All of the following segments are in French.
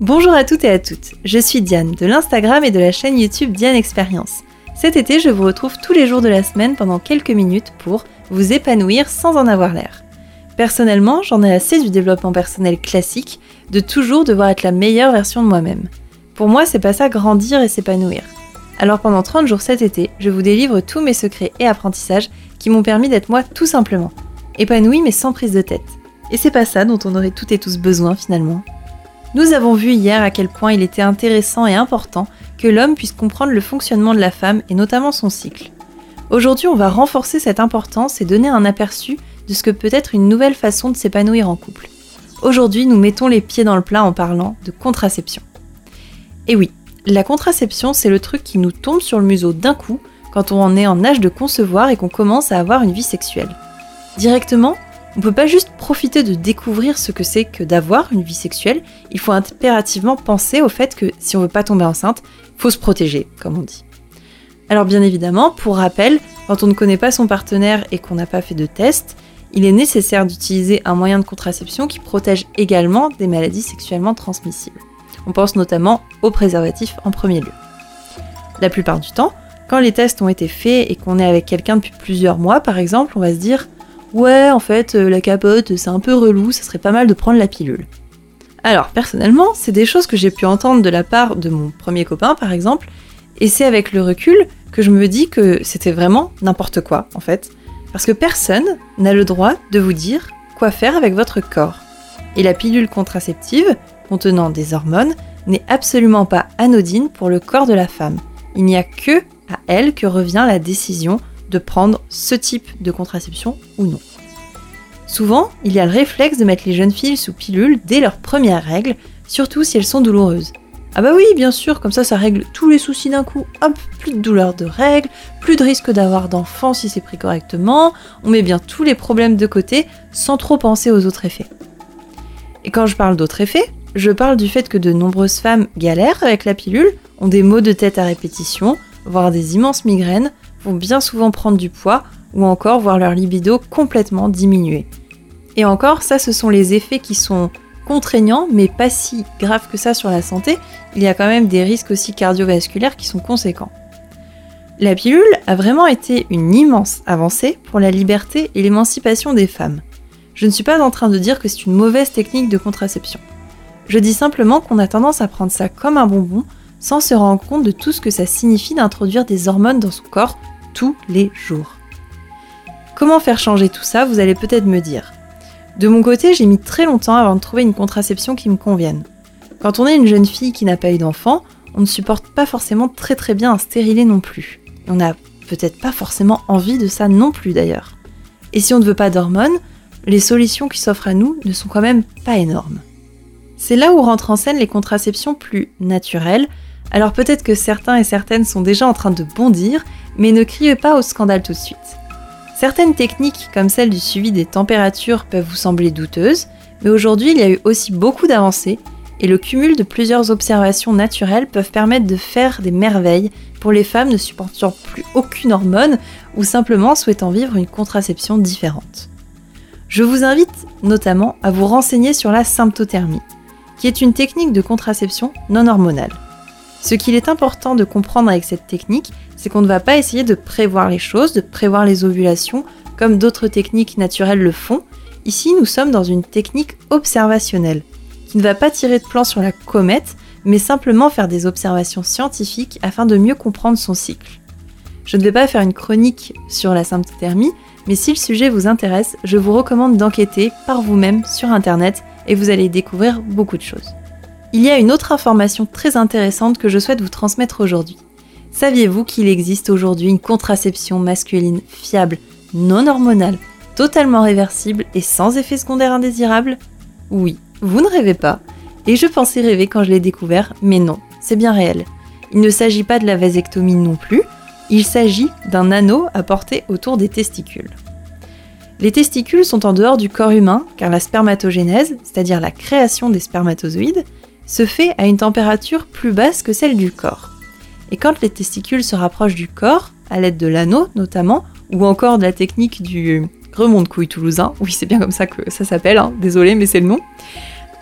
Bonjour à toutes et à toutes, je suis Diane de l'Instagram et de la chaîne YouTube Diane Expérience. Cet été, je vous retrouve tous les jours de la semaine pendant quelques minutes pour vous épanouir sans en avoir l'air. Personnellement, j'en ai assez du développement personnel classique, de toujours devoir être la meilleure version de moi-même. Pour moi, c'est pas ça grandir et s'épanouir. Alors pendant 30 jours cet été, je vous délivre tous mes secrets et apprentissages qui m'ont permis d'être moi tout simplement. Épanoui mais sans prise de tête. Et c'est pas ça dont on aurait toutes et tous besoin finalement. Nous avons vu hier à quel point il était intéressant et important que l'homme puisse comprendre le fonctionnement de la femme et notamment son cycle. Aujourd'hui, on va renforcer cette importance et donner un aperçu de ce que peut être une nouvelle façon de s'épanouir en couple. Aujourd'hui, nous mettons les pieds dans le plat en parlant de contraception. Et oui, la contraception, c'est le truc qui nous tombe sur le museau d'un coup quand on en est en âge de concevoir et qu'on commence à avoir une vie sexuelle. Directement, on peut pas juste profiter de découvrir ce que c'est que d'avoir une vie sexuelle, il faut impérativement penser au fait que si on veut pas tomber enceinte, faut se protéger, comme on dit. Alors bien évidemment, pour rappel, quand on ne connaît pas son partenaire et qu'on n'a pas fait de test, il est nécessaire d'utiliser un moyen de contraception qui protège également des maladies sexuellement transmissibles. On pense notamment aux préservatifs en premier lieu. La plupart du temps, quand les tests ont été faits et qu'on est avec quelqu'un depuis plusieurs mois par exemple, on va se dire Ouais, en fait, euh, la capote, c'est un peu relou, ça serait pas mal de prendre la pilule. Alors, personnellement, c'est des choses que j'ai pu entendre de la part de mon premier copain, par exemple, et c'est avec le recul que je me dis que c'était vraiment n'importe quoi, en fait. Parce que personne n'a le droit de vous dire quoi faire avec votre corps. Et la pilule contraceptive, contenant des hormones, n'est absolument pas anodine pour le corps de la femme. Il n'y a que à elle que revient la décision de prendre ce type de contraception ou non. Souvent, il y a le réflexe de mettre les jeunes filles sous pilule dès leurs premières règles, surtout si elles sont douloureuses. Ah bah oui, bien sûr, comme ça ça règle tous les soucis d'un coup. Hop, plus de douleur de règles, plus de risque d'avoir d'enfants si c'est pris correctement, on met bien tous les problèmes de côté sans trop penser aux autres effets. Et quand je parle d'autres effets, je parle du fait que de nombreuses femmes galèrent avec la pilule, ont des maux de tête à répétition, voire des immenses migraines, vont bien souvent prendre du poids ou encore voir leur libido complètement diminuer. Et encore, ça ce sont les effets qui sont contraignants mais pas si graves que ça sur la santé, il y a quand même des risques aussi cardiovasculaires qui sont conséquents. La pilule a vraiment été une immense avancée pour la liberté et l'émancipation des femmes. Je ne suis pas en train de dire que c'est une mauvaise technique de contraception. Je dis simplement qu'on a tendance à prendre ça comme un bonbon sans se rendre compte de tout ce que ça signifie d'introduire des hormones dans son corps tous les jours. Comment faire changer tout ça, vous allez peut-être me dire. De mon côté, j'ai mis très longtemps avant de trouver une contraception qui me convienne. Quand on est une jeune fille qui n'a pas eu d'enfant, on ne supporte pas forcément très très bien un stérilet non plus. On n'a peut-être pas forcément envie de ça non plus d'ailleurs. Et si on ne veut pas d'hormones, les solutions qui s'offrent à nous ne sont quand même pas énormes. C'est là où rentrent en scène les contraceptions plus naturelles, alors peut-être que certains et certaines sont déjà en train de bondir, mais ne criez pas au scandale tout de suite. Certaines techniques, comme celle du suivi des températures, peuvent vous sembler douteuses, mais aujourd'hui il y a eu aussi beaucoup d'avancées, et le cumul de plusieurs observations naturelles peuvent permettre de faire des merveilles pour les femmes ne supportant plus aucune hormone ou simplement souhaitant vivre une contraception différente. Je vous invite notamment à vous renseigner sur la symptothermie, qui est une technique de contraception non hormonale. Ce qu'il est important de comprendre avec cette technique, c'est qu'on ne va pas essayer de prévoir les choses, de prévoir les ovulations, comme d'autres techniques naturelles le font. Ici, nous sommes dans une technique observationnelle, qui ne va pas tirer de plan sur la comète, mais simplement faire des observations scientifiques afin de mieux comprendre son cycle. Je ne vais pas faire une chronique sur la symptothermie, mais si le sujet vous intéresse, je vous recommande d'enquêter par vous-même sur Internet et vous allez découvrir beaucoup de choses. Il y a une autre information très intéressante que je souhaite vous transmettre aujourd'hui. Saviez-vous qu'il existe aujourd'hui une contraception masculine fiable, non hormonale, totalement réversible et sans effet secondaire indésirable? Oui, vous ne rêvez pas. Et je pensais rêver quand je l'ai découvert, mais non, c'est bien réel. Il ne s'agit pas de la vasectomie non plus, il s'agit d'un anneau à porter autour des testicules. Les testicules sont en dehors du corps humain car la spermatogénèse, c'est-à-dire la création des spermatozoïdes, se fait à une température plus basse que celle du corps. Et quand les testicules se rapprochent du corps, à l'aide de l'anneau notamment, ou encore de la technique du remonte-couille toulousain, oui c'est bien comme ça que ça s'appelle, hein, désolé mais c'est le nom,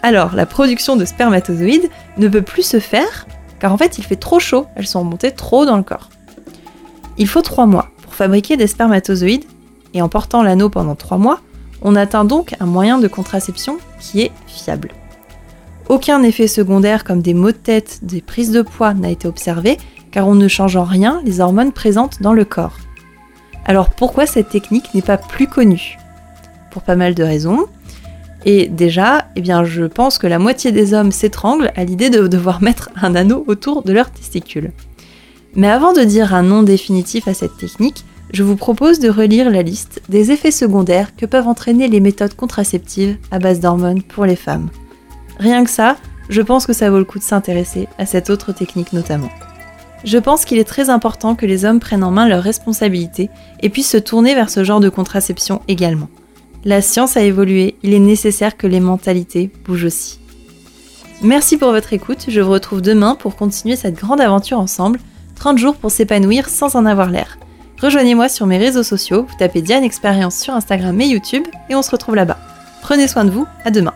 Alors, la production de spermatozoïdes ne peut plus se faire car en fait il fait trop chaud, elles sont remontées trop dans le corps. Il faut 3 mois pour fabriquer des spermatozoïdes et en portant l'anneau pendant 3 mois, on atteint donc un moyen de contraception qui est fiable. Aucun effet secondaire comme des maux de tête, des prises de poids n'a été observé car on ne change en rien les hormones présentes dans le corps. Alors pourquoi cette technique n'est pas plus connue? Pour pas mal de raisons. Et déjà, eh bien, je pense que la moitié des hommes s'étranglent à l'idée de devoir mettre un anneau autour de leurs testicules. Mais avant de dire un nom définitif à cette technique, je vous propose de relire la liste des effets secondaires que peuvent entraîner les méthodes contraceptives à base d'hormones pour les femmes. Rien que ça, je pense que ça vaut le coup de s'intéresser à cette autre technique notamment. Je pense qu'il est très important que les hommes prennent en main leurs responsabilités et puissent se tourner vers ce genre de contraception également. La science a évolué, il est nécessaire que les mentalités bougent aussi. Merci pour votre écoute, je vous retrouve demain pour continuer cette grande aventure ensemble, 30 jours pour s'épanouir sans en avoir l'air. Rejoignez-moi sur mes réseaux sociaux, vous tapez Diane Expérience sur Instagram et YouTube et on se retrouve là-bas. Prenez soin de vous, à demain.